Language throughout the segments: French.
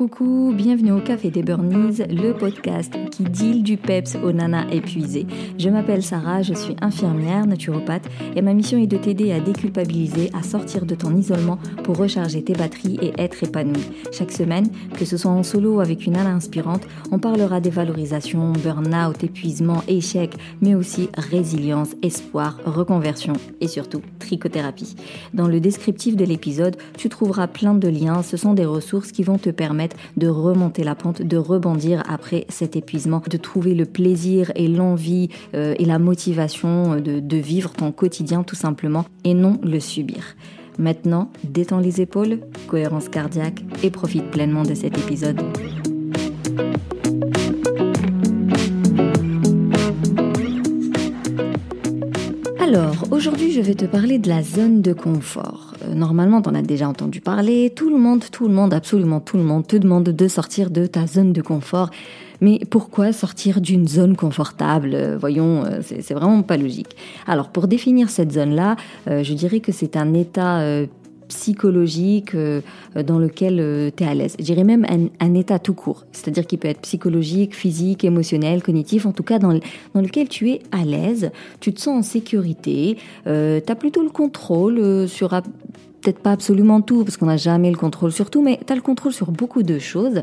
Coucou, bienvenue au Café des Burnies, le podcast qui deal du peps aux nanas épuisées. Je m'appelle Sarah, je suis infirmière, naturopathe et ma mission est de t'aider à déculpabiliser, à sortir de ton isolement pour recharger tes batteries et être épanoui. Chaque semaine, que ce soit en solo ou avec une nana inspirante, on parlera des valorisations, burn-out, épuisement, échec, mais aussi résilience, espoir, reconversion et surtout trichothérapie. Dans le descriptif de l'épisode, tu trouveras plein de liens, ce sont des ressources qui vont te permettre de remonter la pente, de rebondir après cet épuisement, de trouver le plaisir et l'envie euh, et la motivation de, de vivre ton quotidien tout simplement et non le subir. Maintenant, détends les épaules, cohérence cardiaque et profite pleinement de cet épisode. Alors, aujourd'hui, je vais te parler de la zone de confort. Euh, normalement, tu en as déjà entendu parler. Tout le monde, tout le monde, absolument tout le monde te demande de sortir de ta zone de confort. Mais pourquoi sortir d'une zone confortable euh, Voyons, euh, c'est vraiment pas logique. Alors, pour définir cette zone-là, je dirais que c'est un état psychologique euh, dans lequel euh, tu es à l'aise. Je dirais même un, état tout court, c'est-à-dire qui peut être psychologique, physique, émotionnel, cognitif, en tout cas dans, dans lequel tu es à l'aise, tu te sens en sécurité, euh, tu as plutôt le contrôle sur peut-être pas absolument tout, parce qu'on n'a jamais le contrôle sur tout, mais tu as le contrôle sur beaucoup de choses.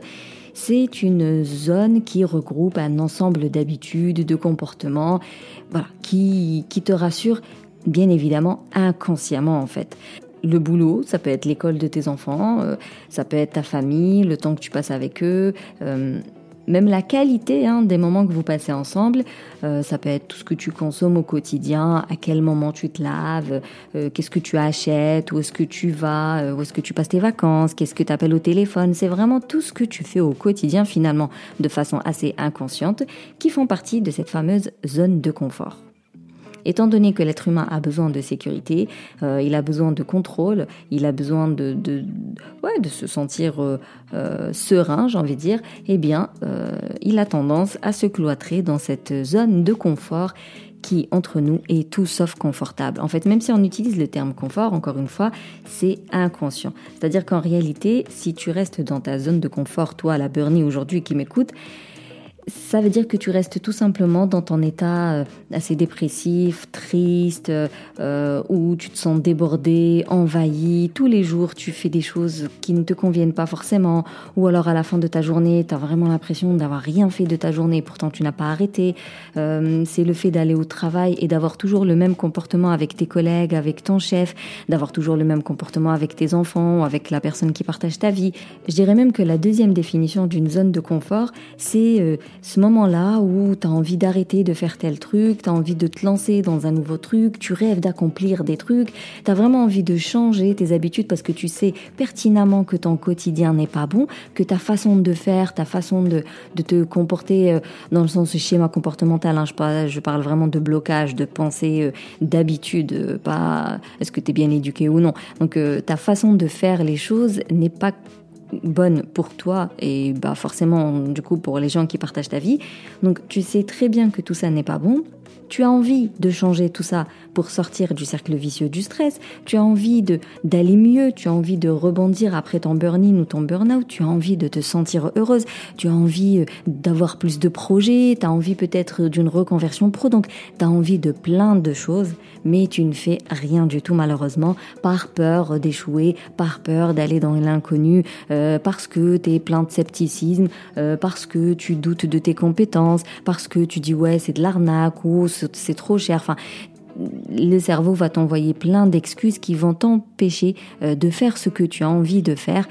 C'est une zone qui regroupe un ensemble d'habitudes, de comportements, voilà, qui, qui te rassure bien évidemment inconsciemment en fait le boulot, ça peut être l'école de tes enfants, euh, ça peut être ta famille, le temps que tu passes avec eux, euh, même la qualité hein, des moments que vous passez ensemble, euh, ça peut être tout ce que tu consommes au quotidien, à quel moment tu te laves, qu'est-ce que tu achètes, où est-ce que tu vas, où est-ce que tu passes tes vacances, qu'est-ce que tu appelles au téléphone, c'est vraiment tout ce que tu fais au quotidien finalement de façon assez inconsciente qui font partie de cette fameuse zone de confort. Étant donné que l'être humain a besoin de sécurité, euh, il a besoin de contrôle, il a besoin de, de, ouais, de se sentir euh, euh, serein, j'ai envie de dire, eh bien, il a tendance à se cloîtrer dans cette zone de confort qui, entre nous, est tout sauf confortable. En fait, même si on utilise le terme confort, encore une fois, c'est inconscient. C'est-à-dire qu'en réalité, si tu restes dans ta zone de confort, toi, la Bernie aujourd'hui qui m'écoute, ça veut dire que tu restes tout simplement dans ton état euh, assez dépressif, triste, euh, où tu te sens débordé, envahi. Tous les jours, tu fais des choses qui ne te conviennent pas forcément. Ou alors à la fin de ta journée, tu as vraiment l'impression d'avoir rien fait de ta journée, pourtant tu n'as pas arrêté. Euh, c'est le fait d'aller au travail et d'avoir toujours le même comportement avec tes collègues, avec ton chef, d'avoir toujours le même comportement avec tes enfants, avec la personne qui partage ta vie. Je dirais même que la deuxième définition d'une zone de confort, c'est euh, ce moment-là où tu as envie d'arrêter de faire tel truc, tu as envie de te lancer dans un nouveau truc, tu rêves d'accomplir des trucs, tu as vraiment envie de changer tes habitudes parce que tu sais pertinemment que ton quotidien n'est pas bon, que ta façon de faire, ta façon de, te comporter euh, dans le sens schéma comportemental, hein, je, parle, je parle vraiment de blocage, de pensée, euh, d'habitude, euh, pas est-ce que tu es bien éduqué ou non. Donc ta façon de faire les choses n'est pas bonne pour toi et bah forcément du coup pour les gens qui partagent ta vie. Donc tu sais très bien que tout ça n'est pas bon. Tu as envie de changer tout ça pour sortir du cercle vicieux du stress. Tu as envie de d'aller mieux. Tu as envie de rebondir après ton burn-in ou ton burn-out. Tu as envie de te sentir heureuse. Tu as envie euh, d'avoir plus de projets. Tu as envie peut-être d'une reconversion pro. Donc, tu as envie de plein de choses, mais tu ne fais rien du tout malheureusement par peur d'échouer, par peur d'aller dans l'inconnu, euh, parce que tu es plein de scepticisme, euh, parce que tu doutes de tes compétences, parce que tu dis ouais c'est de l'arnaque ou c'est trop cher. Enfin, le cerveau va t'envoyer plein d'excuses qui vont t'empêcher euh, de faire ce que tu as envie de faire.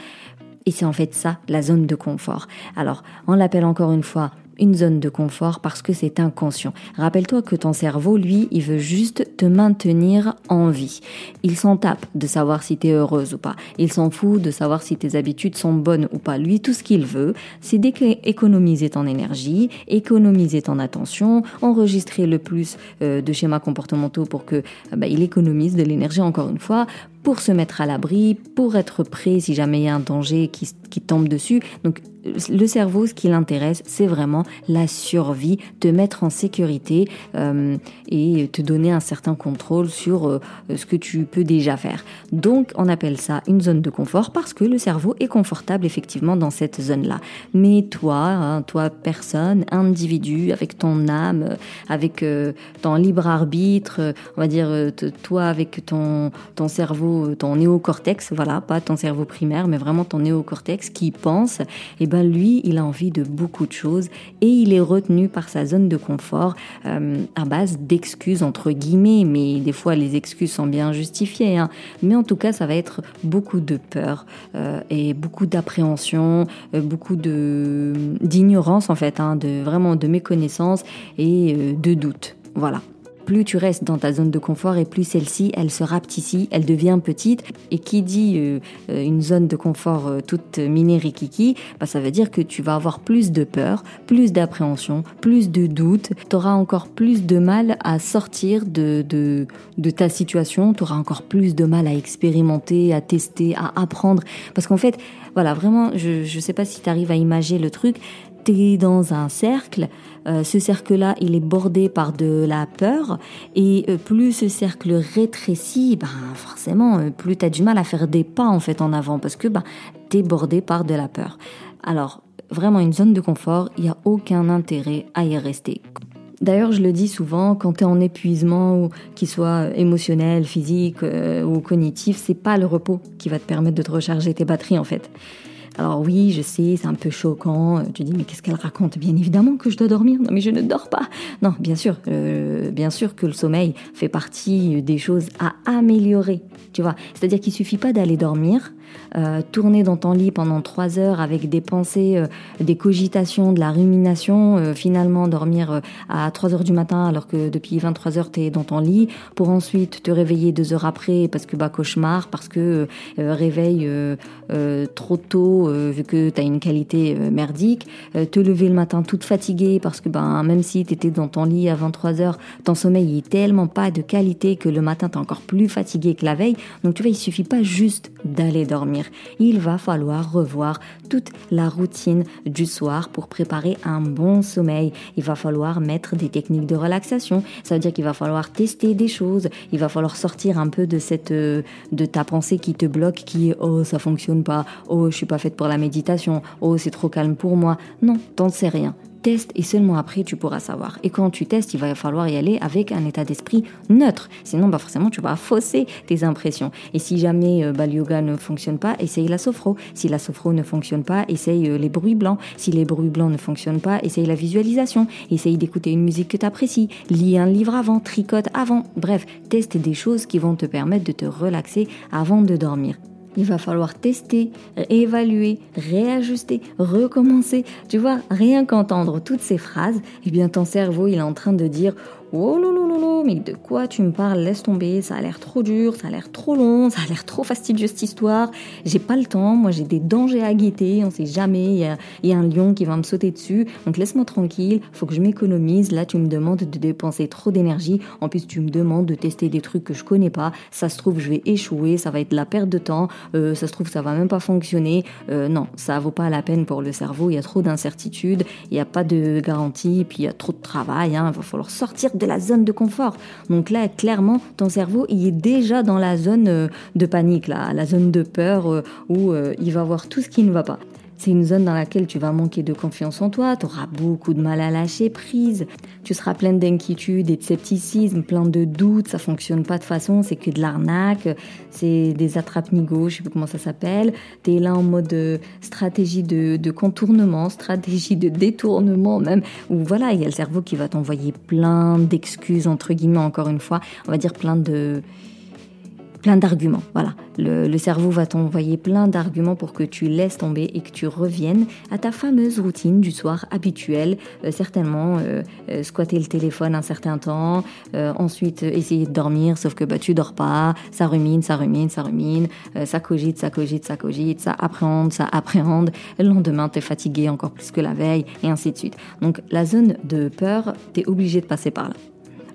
Et c'est en fait ça, la zone de confort. Alors, on l'appelle encore une fois une zone de confort parce que c'est inconscient. Rappelle-toi que ton cerveau, lui, il veut juste te maintenir en vie. Il s'en tape de savoir si tu es heureuse ou pas. Il s'en fout de savoir si tes habitudes sont bonnes ou pas. Lui, tout ce qu'il veut, c'est d'économiser ton énergie, économiser ton attention, enregistrer le plus euh, de schémas comportementaux pour que bah, il économise de l'énergie encore une fois pour se mettre à l'abri, pour être prêt si jamais il y a un danger qui, qui tombe dessus. Donc le cerveau, ce qui l'intéresse, c'est vraiment la survie, te mettre en sécurité euh, et te donner un certain contrôle sur euh, ce que tu peux déjà faire. Donc, on appelle ça une zone de confort parce que le cerveau est confortable effectivement dans cette zone-là. Mais toi, hein, toi personne, individu, avec ton âme, avec euh, ton libre arbitre, on va dire toi avec ton ton cerveau, ton néocortex, voilà, pas ton cerveau primaire, mais vraiment ton néocortex qui pense, et eh ben lui, il a envie de beaucoup de choses et il est retenu par sa zone de confort euh, à base d'excuses entre guillemets, mais des fois les excuses sont bien justifiées. Hein. Mais en tout cas, ça va être beaucoup de peur euh, et beaucoup d'appréhension, euh, beaucoup de d'ignorance en fait, hein, de vraiment de méconnaissance et de doute. Voilà plus tu restes dans ta zone de confort et plus celle-ci, elle se rapetissait, elle devient petite. Et qui dit euh, euh, une zone de confort euh, toute minérikiki, bah, ça veut dire que tu vas avoir plus de peur, plus d'appréhension, plus de doute. Tu auras encore plus de mal à sortir de, de, de ta situation, tu auras encore plus de mal à expérimenter, à tester, à apprendre. Parce qu'en fait, voilà, vraiment, je ne sais pas si tu arrives à imaginer le truc, dans un cercle, euh, ce cercle-là, il est bordé par de la peur, et euh, plus ce cercle rétrécit, ben, forcément, euh, plus tu as du mal à faire des pas en fait en avant, parce que ben, tu es bordé par de la peur. Alors, vraiment une zone de confort, il n'y a aucun intérêt à y rester. D'ailleurs, je le dis souvent, quand tu es en épuisement, qu'il soit émotionnel, physique ou cognitif, c'est pas le repos qui va te permettre de te recharger tes batteries en fait. Alors oui, je sais, c'est un peu choquant. Tu dis mais qu'est-ce qu'elle raconte? Bien évidemment que je dois dormir. Non mais je ne dors pas. Non, bien sûr, euh, bien sûr que le sommeil fait partie des choses à améliorer. Tu vois, c'est-à-dire qu'il suffit pas d'aller dormir euh, tourner dans ton lit pendant trois heures avec des pensées, euh, des cogitations, de la rumination, euh, finalement dormir à 3 heures du matin alors que depuis 23 heures tu es dans ton lit, pour ensuite te réveiller deux heures après parce que bah cauchemar, parce que réveil trop tôt vu que tu as une qualité merdique, te lever le matin toute fatiguée parce que bah, même si tu étais dans ton lit à 23 heures, ton sommeil est tellement pas de qualité que le matin tu es encore plus fatigué que la veille. Donc tu vois, il suffit pas juste d'aller dormir il va falloir revoir toute la routine du soir pour préparer un bon sommeil. Il va falloir mettre des techniques de relaxation. Ça veut dire qu'il va falloir tester des choses. Il va falloir sortir un peu de cette euh, de ta pensée qui te bloque, qui est oh ça fonctionne pas, oh je suis pas faite pour la méditation, oh c'est trop calme pour moi. Non, t'en sais rien teste et seulement après tu pourras savoir. Et quand tu testes, il va falloir y aller avec un état d'esprit neutre. Sinon, bah forcément, tu vas fausser tes impressions. Et si jamais euh, bah, le yoga ne fonctionne pas, essaye la sophro. Si la sophro ne fonctionne pas, essaye euh, les bruits blancs. Si les bruits blancs ne fonctionnent pas, essaye la visualisation. Essaye d'écouter une musique que tu apprécies. Lis un livre avant, tricote avant. Bref, teste des choses qui vont te permettre de te relaxer avant de dormir. Il va falloir tester, évaluer, réajuster, recommencer. Tu vois, rien qu'entendre toutes ces phrases, eh bien ton cerveau, il est en train de dire Oh là mais de quoi tu me parles? Laisse tomber, ça a l'air trop dur, ça a l'air trop long, ça a l'air trop fastidieux cette histoire. J'ai pas le temps, moi j'ai des dangers à guetter, on sait jamais, il y a, un lion qui va me sauter dessus, donc laisse-moi tranquille, faut que je m'économise. Là, tu me demandes de dépenser trop d'énergie, en plus tu me demandes de tester des trucs que je connais pas. Ça se trouve, je vais échouer, ça va être la perte de temps, euh, ça se trouve, ça va même pas fonctionner. Euh, non, ça vaut pas la peine pour le cerveau, il y a trop d'incertitudes, il n'y a pas de garantie, puis il y a trop de travail, hein. il va falloir sortir de la zone de confort. Donc là, clairement, ton cerveau, il est déjà dans la zone euh, de panique, la zone de peur euh, où euh, il va voir tout ce qui ne va pas. C'est une zone dans laquelle tu vas manquer de confiance en toi, tu auras beaucoup de mal à lâcher prise, tu seras plein d'inquiétude et de scepticisme, plein de doutes, ça fonctionne pas de façon, c'est que de l'arnaque, c'est des attrape-nigo, je sais plus comment ça s'appelle. Tu es là en mode euh, stratégie de, de contournement, stratégie de détournement même, où voilà, il y a le cerveau qui va t'envoyer plein d'excuses, entre guillemets, encore une fois, on va dire plein de plein d'arguments. Voilà, le, cerveau va t'envoyer plein d'arguments pour que tu laisses tomber et que tu reviennes à ta fameuse routine du soir habituelle. Euh, certainement, euh, euh, squatter le téléphone un certain temps, ensuite essayer de dormir, sauf que bah tu dors pas, ça rumine, ça rumine, ça rumine, ça cogite, ça cogite, ça cogite, ça appréhende, ça appréhende. Le lendemain, tu es fatigué encore plus que la veille et ainsi de suite. Donc la zone de peur, tu es obligé de passer par là.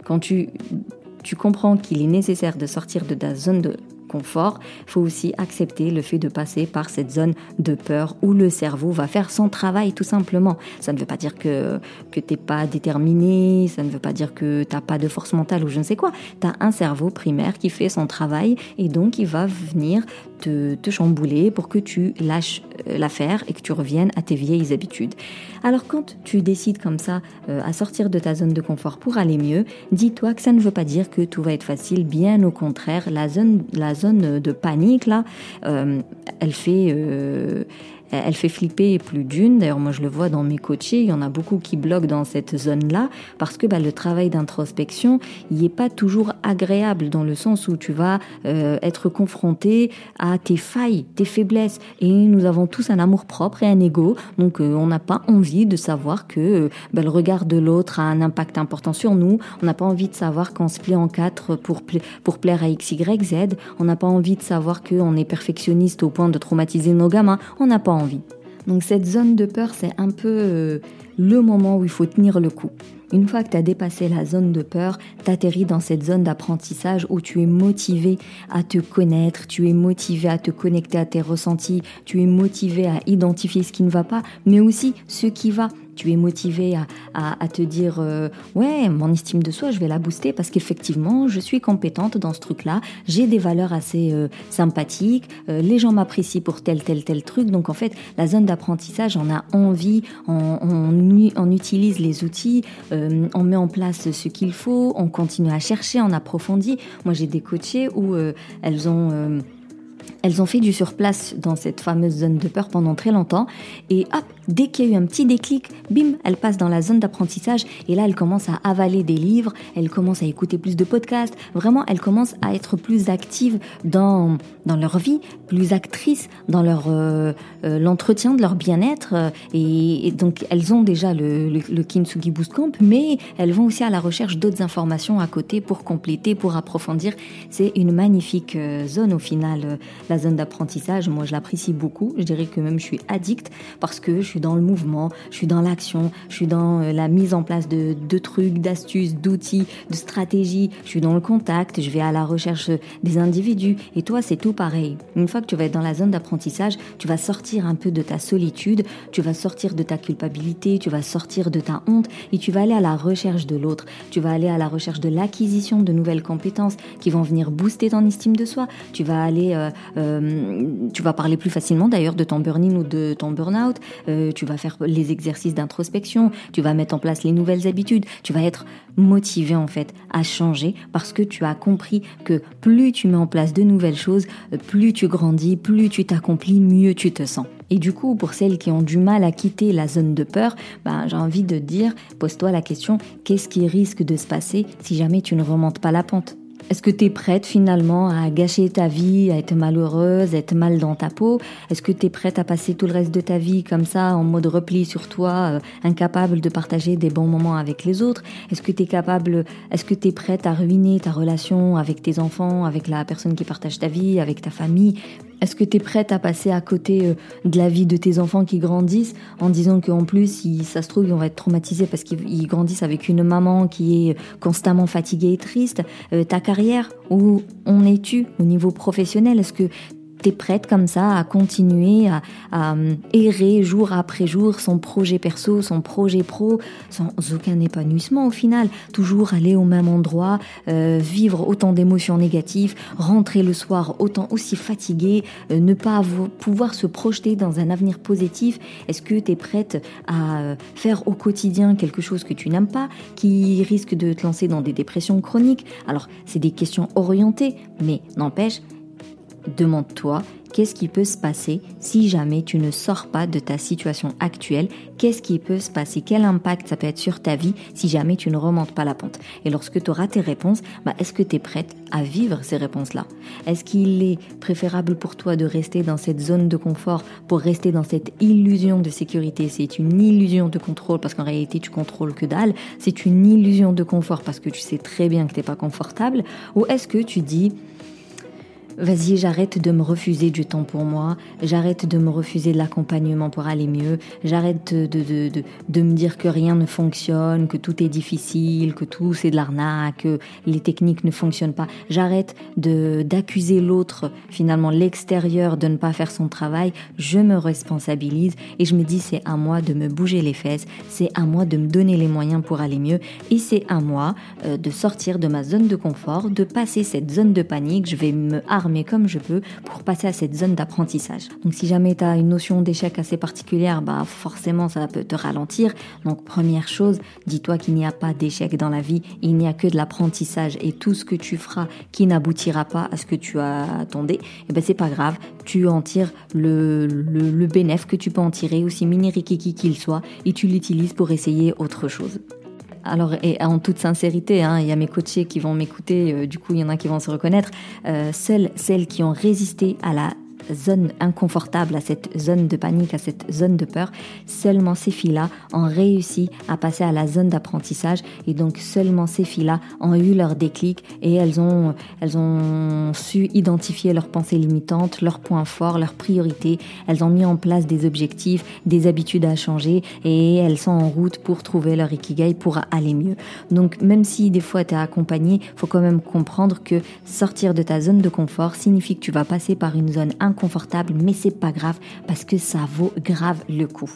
Quand tu tu comprends qu'il est nécessaire de sortir de ta zone de confort, faut aussi accepter le fait de passer par cette zone de peur où le cerveau va faire son travail tout simplement. Ça ne veut pas dire que, que t'es pas déterminé, ça ne veut pas dire que t'as pas de force mentale ou je ne sais quoi. Tu as un cerveau primaire qui fait son travail et donc il va venir te, te chambouler pour que tu lâches euh, l'affaire et que tu reviennes à tes vieilles habitudes. Alors quand tu décides comme ça euh, à sortir de ta zone de confort pour aller mieux, dis-toi que ça ne veut pas dire que tout va être facile, bien au contraire, la zone, la zone de panique là, euh, elle fait elle fait flipper plus d'une. D'ailleurs, moi, je le vois dans mes coachés. Il y en a beaucoup qui bloquent dans cette zone-là parce que bah, le travail d'introspection, il n'est pas toujours agréable dans le sens où tu vas euh, être confronté à tes failles, tes faiblesses. Et nous avons tous un amour propre et un ego. Donc, euh, on n'a pas envie de savoir que euh, bah, le regard de l'autre a un impact important sur nous. On n'a pas envie de savoir qu'on se plie en quatre pour, pour plaire à X, Y, Z. On n'a pas envie de savoir qu'on est perfectionniste au point de traumatiser nos gamins. On n'a pas Donc cette zone de peur, c'est un peu euh, le moment où il faut tenir le coup. Une fois que tu as dépassé la zone de peur, tu atterris dans cette zone d'apprentissage où tu es motivé à te connaître, tu es motivé à te connecter à tes ressentis, tu es motivé à identifier ce qui ne va pas, mais aussi ce qui va. Tu es motivé à, te dire euh, ouais mon estime de soi je vais la booster parce qu'effectivement je suis compétente dans ce truc là j'ai des valeurs assez euh, sympathiques euh, les gens m'apprécient pour tel tel tel truc. Donc en fait la zone d'apprentissage on a envie on, utilise les outils on met en place ce qu'il faut on continue à chercher on approfondit moi j'ai des coachés où elles ont elles ont fait du surplace dans cette fameuse zone de peur pendant très longtemps. Et hop, dès qu'il y a eu un petit déclic, bim, elles passent dans la zone d'apprentissage. Et là, elles commencent à avaler des livres, elles commencent à écouter plus de podcasts. Vraiment, elles commencent à être plus actives dans, dans leur vie, plus actrices dans leur euh, euh, l'entretien de leur bien-être. Et, donc, elles ont déjà le, le, le Kintsugi Boost Camp, mais elles vont aussi à la recherche d'autres informations à côté pour compléter, pour approfondir. C'est une magnifique euh, zone au final la zone d'apprentissage, moi je l'apprécie beaucoup. Je dirais que même je suis addict parce que je suis dans le mouvement, je suis dans l'action, je suis dans euh, la mise en place de, trucs, d'astuces, d'outils, de stratégies. Je suis dans le contact, je vais à la recherche des individus. Et toi, c'est tout pareil. Une fois que tu vas être dans la zone d'apprentissage, tu vas sortir un peu de ta solitude, tu vas sortir de ta culpabilité, tu vas sortir de ta honte et tu vas aller à la recherche de l'autre. Tu vas aller à la recherche de l'acquisition de nouvelles compétences qui vont venir booster ton estime de soi. Tu vas aller euh, euh, tu vas parler plus facilement d'ailleurs de ton burn-in ou de ton burn-out. Euh, tu vas faire les exercices d'introspection. Tu vas mettre en place les nouvelles habitudes. Tu vas être motivé en fait à changer parce que tu as compris que plus tu mets en place de nouvelles choses, plus tu grandis, plus tu t'accomplis, mieux tu te sens. Et du coup, pour celles qui ont du mal à quitter la zone de peur, ben, j'ai envie de dire, pose-toi la question, qu'est-ce qui risque de se passer si jamais tu ne remontes pas la pente? Est-ce que tu es prête finalement à gâcher ta vie, à être malheureuse, à être mal dans ta peau? Est-ce que tu es prête à passer tout le reste de ta vie comme ça, en mode repli sur toi, euh, incapable de partager des bons moments avec les autres? Est-ce que tu es capable, est-ce que tu es prête à ruiner ta relation avec tes enfants, avec la personne qui partage ta vie, avec ta famille? Est-ce que tu es prête à passer à côté euh, de la vie de tes enfants qui grandissent en disant qu'en plus, si ça se trouve, ils vont être traumatisés parce qu'ils grandissent avec une maman qui est constamment fatiguée et triste. Euh, Ta carrière, où en es-tu au niveau professionnel? Est-ce que t'es prête comme ça à continuer à, euh, errer jour après jour son projet perso, son projet pro, sans aucun épanouissement au final, toujours aller au même endroit, euh, vivre autant d'émotions négatives, rentrer le soir autant aussi fatigué, euh, ne pas pouvoir se projeter dans un avenir positif. Est-ce que tu es prête à faire au quotidien quelque chose que tu n'aimes pas, qui risque de te lancer dans des dépressions chroniques? Alors, c'est des questions orientées, mais n'empêche, Demande-toi qu'est-ce qui peut se passer si jamais tu ne sors pas de ta situation actuelle, qu'est-ce qui peut se passer, quel impact ça peut être sur ta vie si jamais tu ne remontes pas la pente? Et lorsque tu auras tes réponses, bah, est-ce que tu es prête à vivre ces réponses-là? Est-ce qu'il est préférable pour toi de rester dans cette zone de confort pour rester dans cette illusion de sécurité? C'est une illusion de contrôle parce qu'en réalité tu contrôles que dalle, c'est une illusion de confort parce que tu sais très bien que tu n'es pas confortable. Ou est-ce que tu dis vas-y, j'arrête de me refuser du temps pour moi, j'arrête de me refuser de l'accompagnement pour aller mieux, j'arrête de, de, de, de, me dire que rien ne fonctionne, que tout est difficile, que tout c'est de l'arnaque, que les techniques ne fonctionnent pas. J'arrête de d'accuser l'autre, finalement l'extérieur, de ne pas faire son travail. Je me responsabilise et je me dis c'est à moi de me bouger les fesses, c'est à moi de me donner les moyens pour aller mieux et c'est à moi euh, de sortir de ma zone de confort, de passer cette zone de panique. Je vais me armer comme je peux pour passer à cette zone d'apprentissage. Donc si jamais tu as une notion d'échec assez particulière, bah forcément ça peut te ralentir. Donc première chose, dis-toi qu'il n'y a pas d'échec dans la vie, il n'y a que de l'apprentissage et tout ce que tu feras qui n'aboutira pas à ce que tu attendais, eh ben c'est pas grave, tu en tires le, le, bénéfice que tu peux en tirer, aussi mini rikiki qu'il soit, et tu l'utilises pour essayer autre chose. Alors, et en toute sincérité, hein, il y a mes coachés qui vont m'écouter, euh, du coup, il y en a qui vont se reconnaître. Euh, seules celles qui ont résisté à la zone inconfortable, à cette zone de panique, à cette zone de peur, seulement ces filles-là ont réussi à passer à la zone d'apprentissage et donc seulement ces filles-là ont eu leur déclic et elles ont, elles ont su identifier leurs pensées limitantes, leurs points forts, leurs priorités. Elles ont mis en place des objectifs, des habitudes à changer et elles sont en route pour trouver leur ikigai pour aller mieux. Donc même si des fois tu es accompagné, faut quand même comprendre que sortir de ta zone de confort signifie que tu vas passer par une zone inconfortable confortable, mais c'est pas grave parce que ça vaut grave le coup.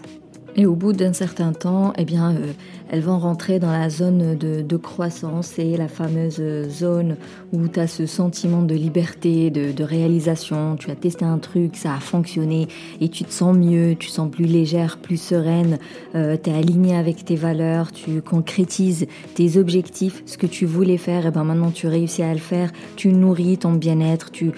Et au bout d'un certain temps, eh bien, euh, elles vont rentrer dans la zone de, croissance et la fameuse zone où tu as ce sentiment de liberté, de, réalisation. Tu as testé un truc, ça a fonctionné et tu te sens mieux, tu sens plus légère, plus sereine. Euh, tu es aligné avec tes valeurs, tu concrétises tes objectifs, ce que tu voulais faire. Et ben maintenant, tu réussis à le faire. Tu nourris ton bien-être, tu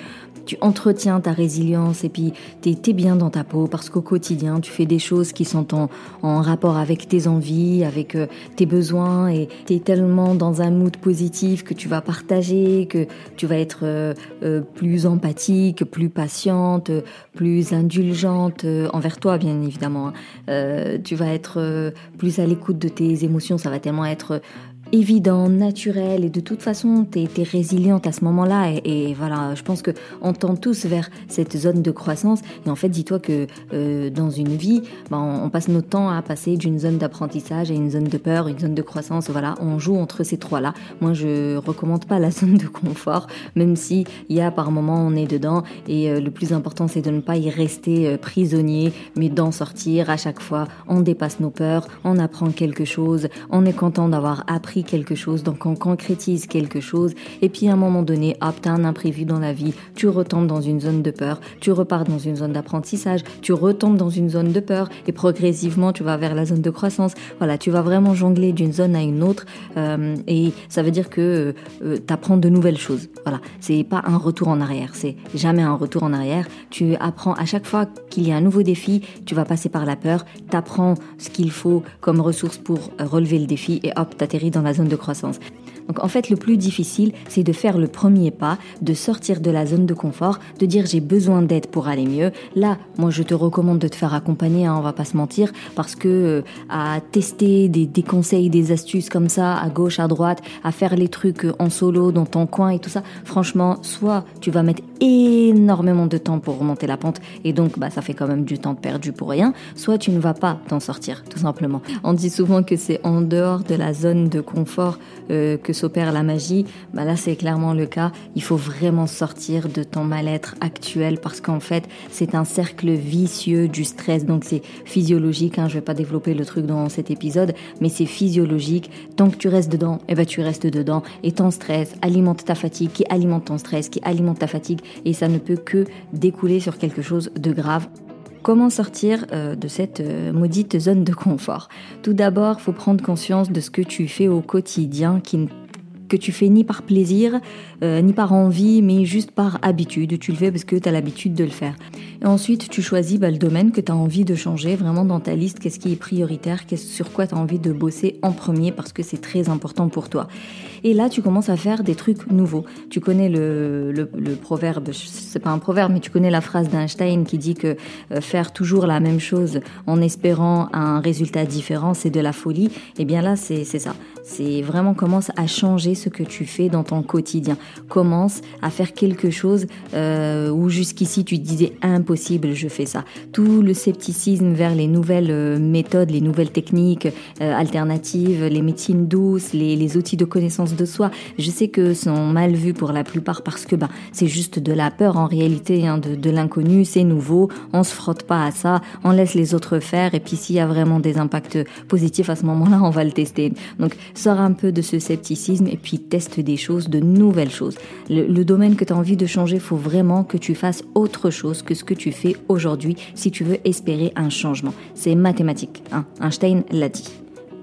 tu entretiens ta résilience et puis tu es, bien dans ta peau parce qu'au quotidien, tu fais des choses qui sont en, en rapport avec tes envies, avec euh, tes besoins et tu es tellement dans un mood positif que tu vas partager, que tu vas être euh, euh, plus empathique, plus patiente, plus indulgente envers toi, bien évidemment. Hein. tu vas être plus à l'écoute de tes émotions, ça va tellement être évident, naturel et de toute façon tu es, résiliente à ce moment-là et, voilà je pense que on tend tous vers cette zone de croissance et en fait dis-toi que euh, dans une vie ben, on, passe notre temps à passer d'une zone d'apprentissage à une zone de peur une zone de croissance voilà on joue entre ces trois là moi je recommande pas la zone de confort même si il y a par moment on est dedans et euh, le plus important c'est de ne pas y rester euh, prisonnier mais d'en sortir à chaque fois. On dépasse nos peurs on apprend quelque chose on est content d'avoir appris quelque chose, donc on concrétise quelque chose, et puis à un moment donné, hop, t'as un imprévu dans la vie, tu retombes dans une zone de peur, tu repars dans une zone d'apprentissage, tu retombes dans une zone de peur, et progressivement tu vas vers la zone de croissance. Voilà, tu vas vraiment jongler d'une zone à une autre, euh, et ça veut dire que euh, tu apprends de nouvelles choses. Voilà, c'est pas un retour en arrière, c'est jamais un retour en arrière. Tu apprends à chaque fois qu'il y a un nouveau défi, tu vas passer par la peur, t'apprends ce qu'il faut comme ressource pour relever le défi, et hop, t'atterris dans la zone de croissance. Donc en fait, le plus difficile, c'est de faire le premier pas, de sortir de la zone de confort, de dire j'ai besoin d'aide pour aller mieux. Là, moi, je te recommande de te faire accompagner, hein, on va pas se mentir, parce que euh, à tester des, des, conseils, des astuces comme ça, à gauche, à droite, à faire les trucs en solo dans ton coin et tout ça, franchement, soit tu vas mettre énormément de temps pour remonter la pente et donc bah ça fait quand même du temps perdu pour rien, soit tu ne vas pas t'en sortir, tout simplement. On dit souvent que c'est en dehors de la zone de confort euh, que s'opère la magie, bah là c'est clairement le cas. Il faut vraiment sortir de ton mal-être actuel parce qu'en fait c'est un cercle vicieux du stress. Donc c'est physiologique. Hein, je vais pas développer le truc dans cet épisode, mais c'est physiologique. Tant que tu restes dedans, et eh ben tu restes dedans. Et ton stress alimente ta fatigue, qui alimente ton stress, qui alimente ta fatigue, et ça ne peut que découler sur quelque chose de grave. Comment sortir euh, de cette euh, maudite zone de confort? Tout d'abord, faut prendre conscience de ce que tu fais au quotidien que tu fais ni par plaisir, euh, ni par envie, mais juste par habitude. Tu le fais parce que tu as l'habitude de le faire. Ensuite, tu choisis bah, le domaine que tu as envie de changer vraiment dans ta liste, qu'est-ce qui est prioritaire, sur quoi tu as envie de bosser en premier? Parce que c'est très important pour toi. Et là, tu commences à faire des trucs nouveaux. Tu connais le, le, le proverbe, c'est pas un proverbe, mais tu connais la phrase d'Einstein qui dit que euh, faire toujours la même chose en espérant un résultat différent, c'est de la folie. Et eh bien là, c'est ça. C'est vraiment commence à changer ce que tu fais dans ton quotidien. Commence à faire quelque chose euh, où jusqu'ici tu disais impossible, je fais ça. Tout le scepticisme vers les nouvelles euh, méthodes, les nouvelles techniques euh, alternatives, les médecines douces, les, les, outils de connaissance de soi, je sais que sont mal vus pour la plupart parce que bah, c'est juste de la peur en réalité, hein, de, de l'inconnu, c'est nouveau, on se frotte pas à ça, on laisse les autres faire et puis s'il y a vraiment des impacts positifs à ce moment-là, on va le tester. Donc sors un peu de ce scepticisme et puis teste des choses, de nouvelles choses. Le, domaine que tu as envie de changer, faut vraiment que tu fasses autre chose que ce que tu fais aujourd'hui si tu veux espérer un changement. C'est mathématique. Hein. Einstein l'a dit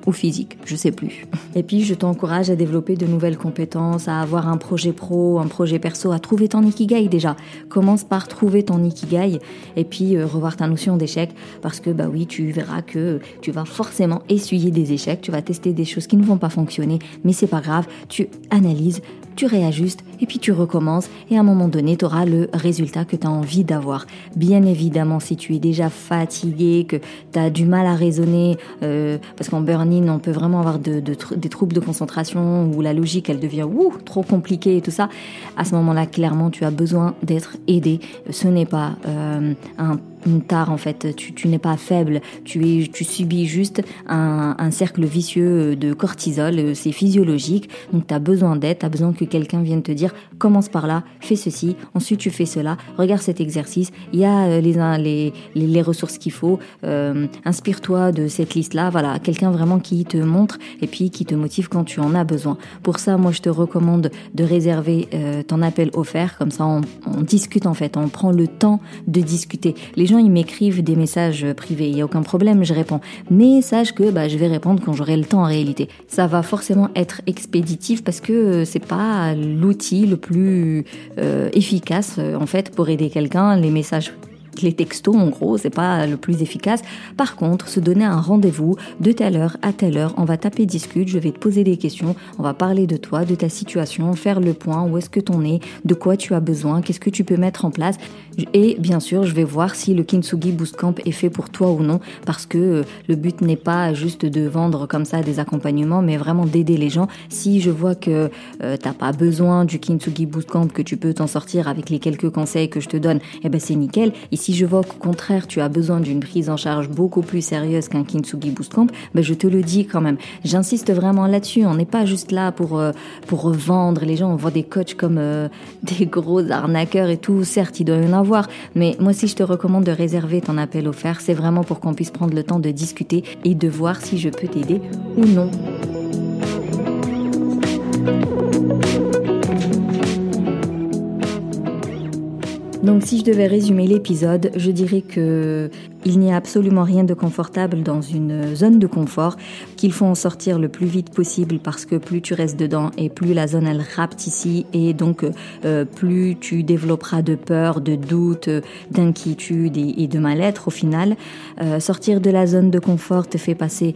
ou physique, je sais plus. Et puis je t'encourage à développer de nouvelles compétences, à avoir un projet pro, un projet perso, à trouver ton ikigai déjà. Commence par trouver ton ikigai et puis euh, revoir ta notion d'échec parce que bah oui, tu verras que tu vas forcément essuyer des échecs, tu vas tester des choses qui ne vont pas fonctionner, mais c'est pas grave, tu analyses, tu réajustes et puis tu recommences et à un moment donné, tu auras le résultat que tu as envie d'avoir. Bien évidemment, si tu es déjà fatigué, que tu as du mal à raisonner, euh, parce qu'en burn-in, on peut vraiment avoir de, des troubles de concentration où la logique, elle devient ouh, trop compliquée et tout ça, à ce moment-là, clairement, tu as besoin d'être aidé. Ce n'est pas euh, un une en fait. Tu, n'es pas faible, tu subis juste un, un cercle vicieux de cortisol, c'est physiologique. Donc tu as besoin d'aide, tu as besoin que quelqu'un vienne te dire commence par là, fais ceci, ensuite tu fais cela, regarde cet exercice, il y a euh, les, les, les, ressources qu'il faut, euh, inspire-toi de cette liste-là. Voilà, quelqu'un vraiment qui te montre et puis qui te motive quand tu en as besoin. Pour ça, moi je te recommande de réserver euh, ton appel offert, comme ça on, discute en fait, on prend le temps de discuter. Les gens ils m'écrivent des messages privés, il y a aucun problème, je réponds. Mais sache que bah, je vais répondre quand j'aurai le temps en réalité. Ça va forcément être expéditif parce que c'est pas l'outil le plus euh, efficace euh, en fait pour aider quelqu'un. Les messages les textos, en gros, c'est pas le plus efficace. Par contre, se donner un rendez-vous de telle heure à telle heure, on va taper discute, je vais te poser des questions, on va parler de toi, de ta situation, faire le point, où est-ce que t'en es, de quoi tu as besoin, qu'est-ce que tu peux mettre en place. Et bien sûr, je vais voir si le Kintsugi Boost Camp est fait pour toi ou non, parce que euh, le but n'est pas juste de vendre comme ça des accompagnements, mais vraiment d'aider les gens. Si je vois que euh, t'as pas besoin du Kintsugi Boost Camp, que tu peux t'en sortir avec les quelques conseils que je te donne, eh ben c'est nickel. Si je vois qu'au contraire tu as besoin d'une prise en charge beaucoup plus sérieuse qu'un Kintsugi Boost Camp, ben je te le dis quand même. J'insiste vraiment là-dessus. On n'est pas juste là pour euh, pour vendre. Les gens on voit des coachs comme euh, des gros arnaqueurs et tout. Certes, il doit y en avoir, mais moi si je te recommande de réserver ton appel offert, c'est vraiment pour qu'on puisse prendre le temps de discuter et de voir si je peux t'aider ou non. Donc si je devais résumer l'épisode, je dirais que il n'y a absolument rien de confortable dans une zone de confort, qu'il faut en sortir le plus vite possible parce que plus tu restes dedans et plus la zone elle rapte ici et donc euh, plus tu développeras de peur, de doute, d'inquiétude et, de mal-être au final. Euh, sortir de la zone de confort te fait passer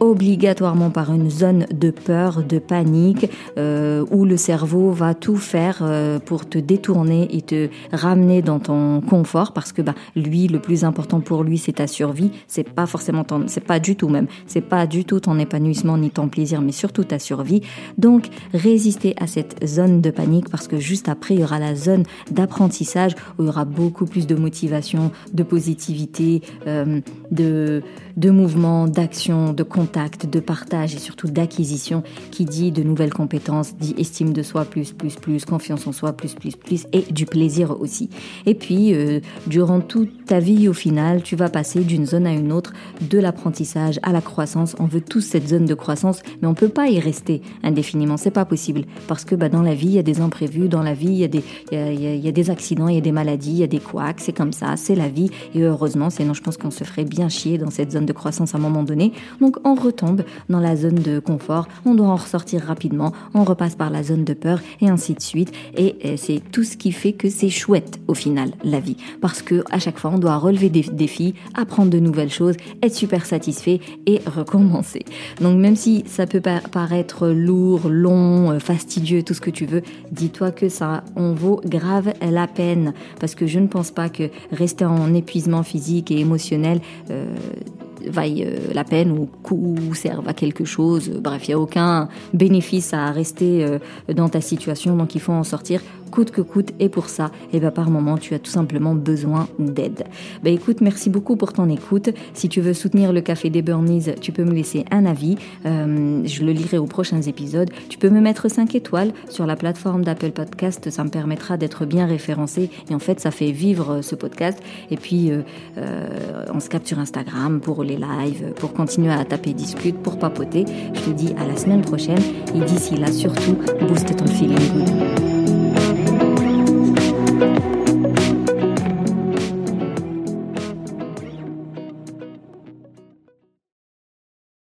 obligatoirement par une zone de peur, de panique, euh, où le cerveau va tout faire euh, pour te détourner et te ramener dans ton confort, parce que bah, lui, le plus important pour lui, c'est ta survie. C'est pas forcément ton, c'est pas du tout même, c'est pas du tout ton épanouissement ni ton plaisir, mais surtout ta survie. Donc, résister à cette zone de panique, parce que juste après, il y aura la zone d'apprentissage où il y aura beaucoup plus de motivation, de positivité, euh, de de mouvement, d'action, de contact, de partage et surtout d'acquisition qui dit de nouvelles compétences, dit estime de soi plus, plus, plus, confiance en soi plus, plus, plus et du plaisir aussi. Et puis, euh, durant toute ta vie au final, tu vas passer d'une zone à une autre, de l'apprentissage à la croissance. On veut tous cette zone de croissance, mais on peut pas y rester indéfiniment. C'est pas possible parce que bah, dans la vie, il y a des imprévus, dans la vie, il y a des, y a des accidents, il y a des maladies, il y a des couacs, c'est comme ça, c'est la vie. Et heureusement, sinon je pense qu'on se ferait bien chier dans cette zone de croissance à un moment donné. Donc on retombe dans la zone de confort, on doit en ressortir rapidement, on repasse par la zone de peur et ainsi de suite. Et c'est tout ce qui fait que c'est chouette au final la vie, parce que à chaque fois on doit relever des défis, apprendre de nouvelles choses, être super satisfait et recommencer. Donc même si ça peut paraître lourd, long, euh, fastidieux, tout ce que tu veux, dis-toi que ça en vaut grave la peine, parce que je ne pense pas que rester en épuisement physique et émotionnel euh, vaille euh, la peine ou, ou serve à quelque chose. Bref, il n'y a aucun bénéfice à rester euh, dans ta situation, donc il faut en sortir coûte que coûte. Et pour ça, et eh ben, par moment, tu as tout simplement besoin d'aide. Ben, écoute, merci beaucoup pour ton écoute. Si tu veux soutenir le Café des Burnies, tu peux me laisser un avis. Euh, je le lirai aux prochains épisodes. Tu peux me mettre 5 étoiles sur la plateforme d'Apple Podcast. Ça me permettra d'être bien référencé. Et en fait, ça fait vivre ce podcast. Et puis, on se capte sur Instagram pour les lives, pour continuer à taper discute, pour papoter. Je te dis à la semaine prochaine et d'ici là, surtout, booste ton feeling. Thank you.